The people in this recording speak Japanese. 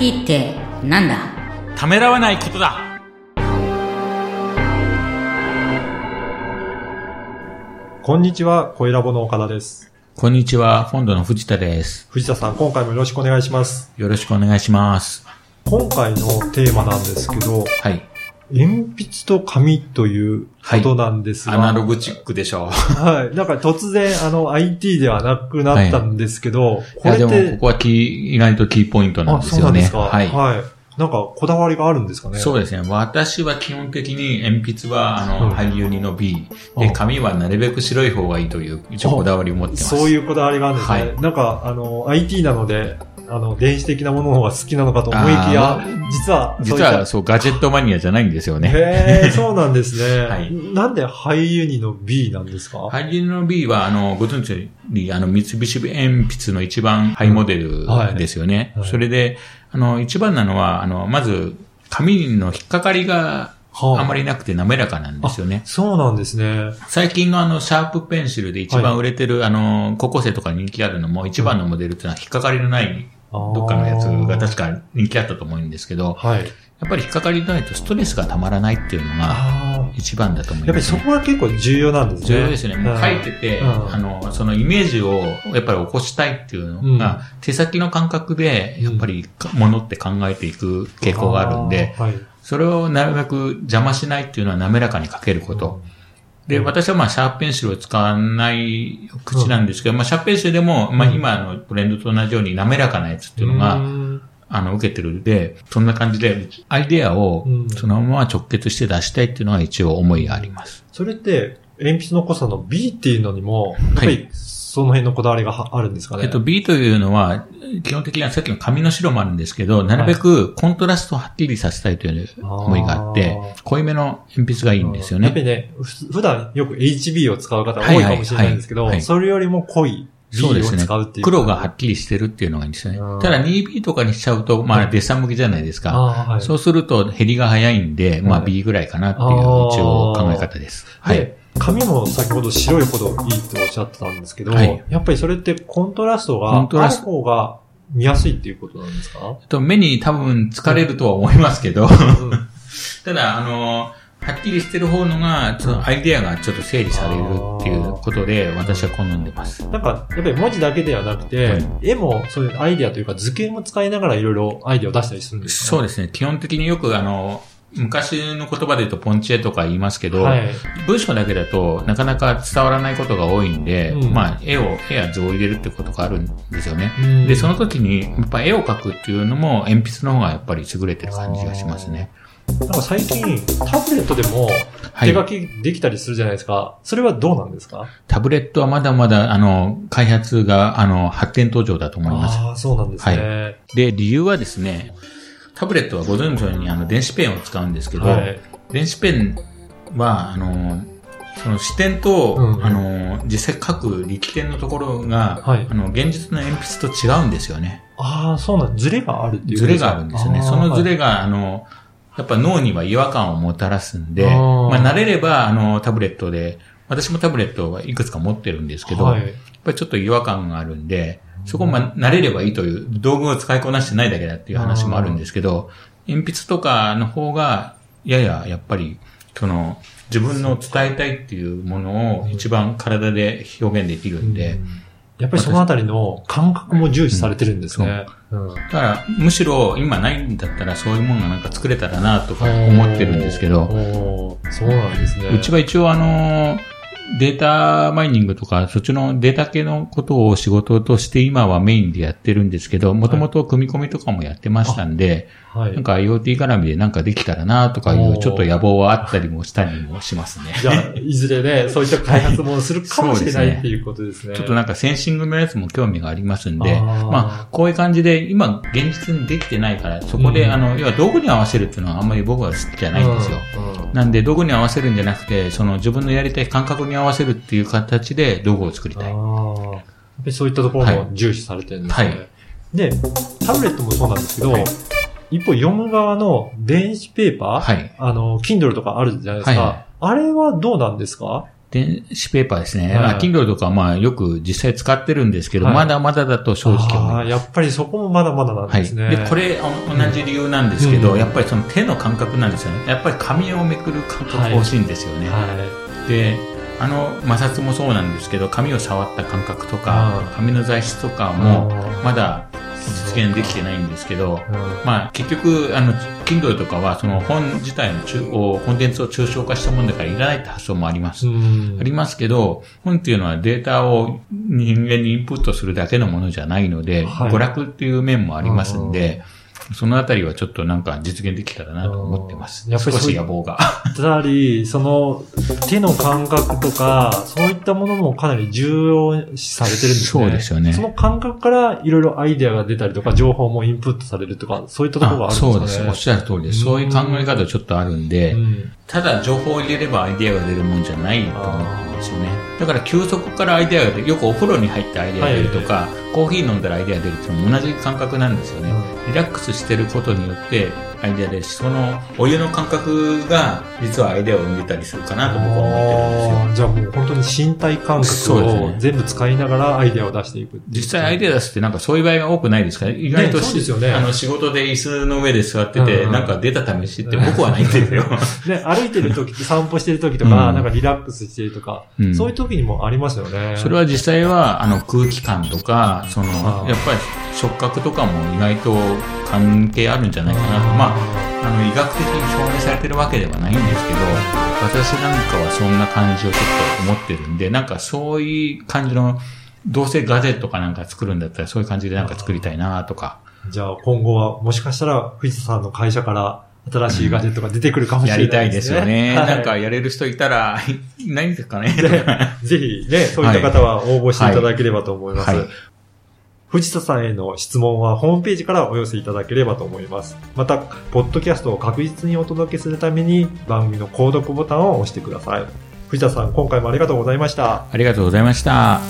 IT ってなんだ？ためらわないことだこんにちは、小ラボの岡田です。こんにちは、フォンドの藤田です。藤田さん、今回もよろしくお願いします。よろしくお願いします。今回のテーマなんですけど、はい。鉛筆と紙ということなんですが、アナログチックでしょう。はい。なんか突然、あの、IT ではなくなったんですけど、いや、でも、これって、ここはキー、意外とキーポイントなんあ、ですよね。そうなんですか？はい。はい。なんか、こだわりがあるんですかね？そうですね。私は基本的に鉛筆は、あの、うん俳優2の B。で、うん紙はなるべく白い方がいいという、一応こだわりを持ってます。そういうこだわりがあるんですね。はいなんか、あの、IT なので、あの、電子的なものの方が好きなのかと思いきやあ、実は、実は、そう、ガジェットマニアじゃないんですよね。へえ、そうなんですね。はいなんで俳優にの B なんですか？俳優の B は、あの、ご存知より、あの、三菱鉛筆の一番ハイモデルですよね。はいはいそれで、あの、一番なのは、あの、まず、紙の引っかかりがはあまりなくて滑らかなんですよね。そうなんですね。最近のあの、シャープペンシルで一番売れてる、あの、高校生とか人気あるのも、一番のモデルっていうのは引っかかりのない、どっかのやつが確か人気あったと思うんですけど、はい。やっぱり引っかかりのないとストレスがたまらないっていうのが。一番だと思いやっぱります、ね。そこが結構重要なんですね。重要ですね。もう書いてて、うんあの、そのイメージをやっぱり起こしたいっていうのが、手先の感覚で、やっぱりかものって考えていく傾向があるんで、はい。それをなるべく邪魔しないっていうのは滑らかに書けること。で、私はまあ、シャープペンシルを使わない口なんですけど、まあ、シャープペンシルでも、まあ、うん今のブレンドと同じように滑らかなやつっていうのが、うん。あの、受けてるんで、そんな感じで、アイデアをうん。そのまま直結して出したいっていうのが一応思いがあります。それって、鉛筆の濃さの B っていうのにも、やっぱはりその辺のこだわりがはあるんですかね？えっと、B というのは、基本的にはさっきの紙の白もあるんですけど、なるべくコントラストをはっきりさせたいという思いがあってあ、濃いめの鉛筆がいいんですよね。やっぱりね、ふ普段よく HB を使う方多いかもしれないんですけど、それよりも濃いそうですね。黒がはっきりしてるっていうのがいいんですよねうん。ただ 2B とかにしちゃうと、まあ、デッサン向きじゃないですか。はい。そうすると減りが早いんで、まあはい B ぐらいかなっていう一応考え方です。はい。で、髪も先ほど白いほどいいっておっしゃってたんですけど、はい。やっぱりそれってコントラストコがある方が見やすいっていうことなんですか？と目に多分疲れるとは思いますけど、うん。ただ、あの、はっきりしてる方のが、ちょっとアイデアがちょっと整理されるっていうことで、私は好んでます。なんか、やっぱり文字だけではなくて、はい。絵もそういうアイデアというか図形も使いながらいろいろアイデアを出したりするんですか？そうですね。基本的によくあの、昔の言葉で言うとポンチエとか言いますけど、はい。文章だけだとなかなか伝わらないことが多いんで、うんまあ、絵を、絵や図を入れるってことがあるんですよね。うんで、その時に、やっぱ絵を描くっていうのも、鉛筆の方がやっぱり優れてる感じがしますね。なんか最近、タブレットでもはい手書きできたりするじゃないですか。それはどうなんですか？タブレットはまだまだ、あの、開発が、あの、発展途上だと思います。ああ、そうなんですね。で、理由はですね、タブレットはご存知のように、あの、電子ペンを使うんですけど、はい。電子ペンは、あの、その視点と、うん。あの、実際書く力点のところが、はい。あの、現実の鉛筆と違うんですよね。ああ、そうなんズレがあるっていうズレがあるんですよね。そのズレレが、あの、やっぱ脳には違和感をもたらすんで、あー。まあ慣れれば、あの、タブレットで、私もタブレットはいくつか持ってるんですけど、はい。やっぱりちょっと違和感があるんで、そこをまあ慣れればいいという、道具を使いこなしてないだけだっていう話もあるんですけど、鉛筆とかの方が、やややっぱり、その、自分の伝えたいっていうものを一番体で表現できるんで、やっぱりそのあたりの感覚も重視されてるんですね。うんだから、むしろ今ないんだったらそういうものがなんか作れたらなとか思ってるんですけど、そうなんですね。うちは一応あの、データマイニングとか、そっちのデータ系のことを仕事として今はメインでやってるんですけど、もともと組み込みとかもやってましたんで、はいなんか IoT 絡みでなんかできたらなとかいうちょっと野望はあったりもしたりもしますね。じゃあ、いずれね、そういった開発もするかもしれないっていうことですね。ちょっとなんかセンシングのやつも興味がありますんで、あーまあ、こういう感じで、今、現実にできてないから、そこで、うんあの、要は道具に合わせるっていうのはあんまり僕は好きじゃないんですよ。うんうんなんで、道具に合わせるんじゃなくて、その自分のやりたい感覚に合わせるっていう形で道具を作りたい。そういったところも重視されてるんですね。はいで、タブレットもそうなんですけど、はい一方読む側の電子ペーパー、はい。あの、Kindle とかあるじゃないですか。はいはいあれはどうなんですか？電子ペーパーですね。はいまあ Kindle とかまあよく実際使ってるんですけど、はいまだまだだと正直あーやっぱりそこもまだまだなんはい。ですね。で、これ、お同じ理由なんですけど、うんやっぱりその手の感覚なんですよね。やっぱり紙をめくる感覚欲しいんですよね。はで、あの摩擦もそうなんですけど、紙を触った感覚とあかー、紙の材質とかい。も、あまだ実現できてないんですけど、ー、うん。まあ結局、あの、Kindle とかはその本自体の中をコンテンツを抽象化したものだからいらないって発想もあります。うん。ありますけど、本っていうのはデータを人間にインプットするだけのものじゃないので、はい。娯楽っていう面もありますんで、そのあたりはちょっとなんか実現できたらなと思ってます。やっぱりそういし野望が。たり、その手の感覚とか、そういったものもかなり重要視されてるんですね。そうですよねその感覚からいろいろアイデアが出たりとか、情報もインプットされるとか、そういったところがあるんですかね。そうです。おっしゃる通りです。そういう考え方ちょっとあるんで、うんただ情報を入れればアイデアが出るもんじゃないと思ってるんですよね。だから休息からアイデアが出る。よくお風呂に入ってアイデアが出るとか、コーヒー飲んだらアイデアが出るっていうのも同じ感覚なんですよね。リラックスしてることによってアイデアですし、そのお湯の感覚が実はアイデアを生んでたりするかなと僕は思ってるんですよ。じゃあもう本当に身体感覚を全部使いながらアイデアを出していく。実際アイデア出すってなんかそういう場合が多くないですか？ら、意外とねそうですよねあの仕事で椅子の上で座ってて、うんなんか出た試しって僕はないんですよ。ね、歩いてる時、散歩してる時とか、うんなんかリラックスしてるとか、うんそういう時にもありますよね。それは実際は、あの、空気感とか、その、あーやっぱり触覚とかも意外と関係あるんじゃないかなと。まあ、あの、医学的に証明されてるわけではないんですけど、私なんかはそんな感じをちょっと思ってるんで、なんかそういう感じの、どうせガジェットかなんか作るんだったらそういう感じでなんか作りたいなとか、じゃあ今後はもしかしたら藤田さんの会社から新しいガジェットが出てくるかもしやれないりたいですよね。はいなんかやれる人いたら、いないんですかね。ぜひね、そういった方は応募していただければと思います。はいはい藤田さんへの質問はホームページからお寄せいただければと思います。また、ポッドキャストを確実にお届けするために番組の購読ボタンを押してください。藤田さん、今回もありがとうございました。ありがとうございました。